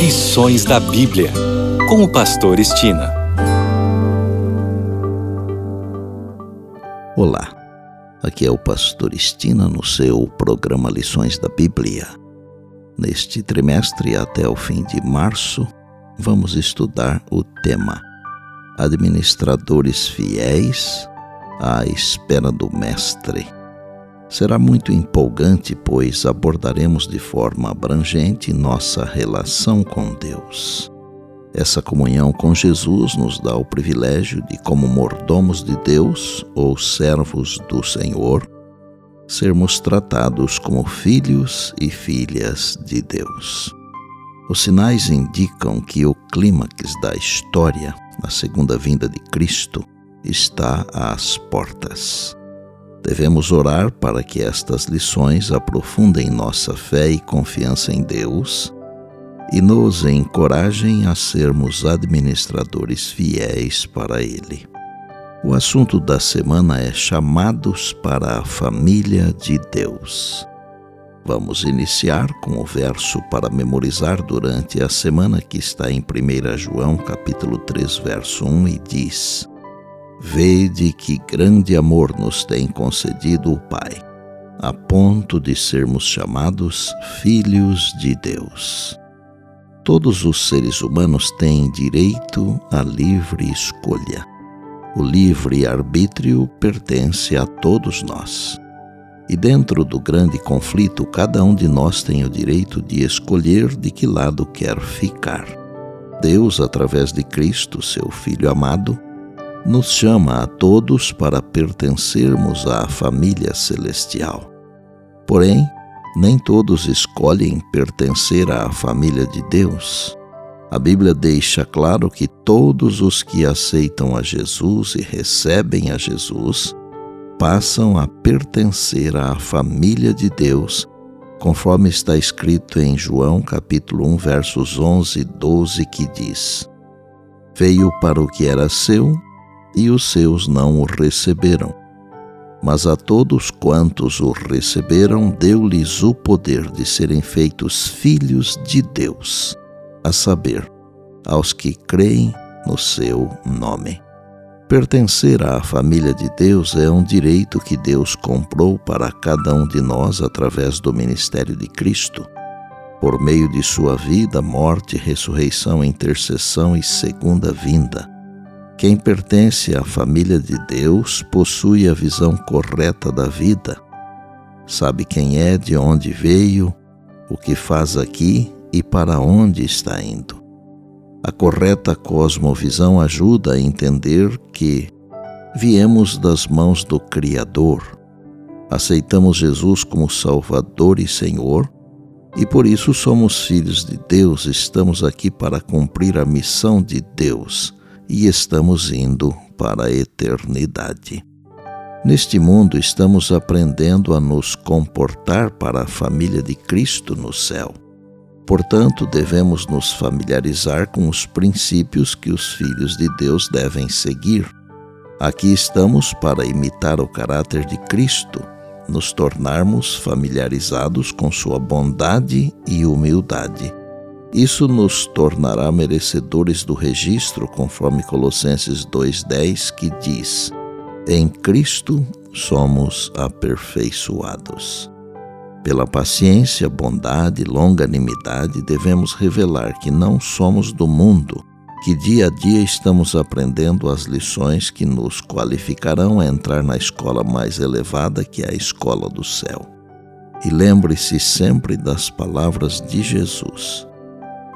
Lições da Bíblia, com o Pastor Estina. Olá, aqui é o Pastor Estina no seu programa Lições da Bíblia. Neste trimestre, até o fim de março, vamos estudar o tema Administradores Fiéis à Espera do Mestre. Será muito empolgante, pois abordaremos de forma abrangente nossa relação com Deus. Essa comunhão com Jesus nos dá o privilégio de, como mordomos de Deus ou servos do Senhor, sermos tratados como filhos e filhas de Deus. Os sinais indicam que o clímax da história, a segunda vinda de Cristo, está às portas. Devemos orar para que estas lições aprofundem nossa fé e confiança em Deus e nos encorajem a sermos administradores fiéis para Ele. O assunto da semana é Chamados para a Família de Deus. Vamos iniciar com o verso para memorizar durante a semana que está em 1 João capítulo 3, verso 1 e diz: Vede que grande amor nos tem concedido o Pai, a ponto de sermos chamados filhos de Deus. Todos os seres humanos têm direito à livre escolha. O livre arbítrio pertence a todos nós. E dentro do grande conflito, cada um de nós tem o direito de escolher de que lado quer ficar. Deus, através de Cristo, seu Filho amado, nos chama a todos para pertencermos à família celestial. Porém, nem todos escolhem pertencer à família de Deus. A Bíblia deixa claro que todos os que aceitam a Jesus e recebem a Jesus passam a pertencer à família de Deus, conforme está escrito em João capítulo 1, versos 11 e 12, que diz: Veio para o que era seu, e os seus não o receberam. Mas a todos quantos o receberam, deu-lhes o poder de serem feitos filhos de Deus, a saber, aos que creem no seu nome. Pertencer à família de Deus é um direito que Deus comprou para cada um de nós através do ministério de Cristo. Por meio de sua vida, morte, ressurreição, intercessão e segunda vinda quem pertence à família de Deus possui a visão correta da vida, sabe quem é, de onde veio, o que faz aqui e para onde está indo. A correta cosmovisão ajuda a entender que viemos das mãos do Criador, aceitamos Jesus como Salvador e Senhor e por isso somos filhos de Deus, estamos aqui para cumprir a missão de Deus e estamos indo para a eternidade. Neste mundo, estamos aprendendo a nos comportar para a família de Cristo no céu. Portanto, devemos nos familiarizar com os princípios que os filhos de Deus devem seguir. Aqui estamos para imitar o caráter de Cristo, nos tornarmos familiarizados com sua bondade e humildade isso nos tornará merecedores do registro, conforme Colossenses 2,10, que diz: Em Cristo somos aperfeiçoados. Pela paciência, bondade e longanimidade, devemos revelar que não somos do mundo, que dia a dia estamos aprendendo as lições que nos qualificarão a entrar na escola mais elevada, que é a escola do céu. E lembre-se sempre das palavras de Jesus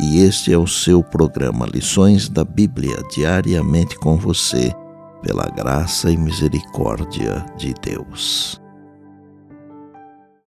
e este é o seu programa Lições da Bíblia diariamente com você, pela graça e misericórdia de Deus.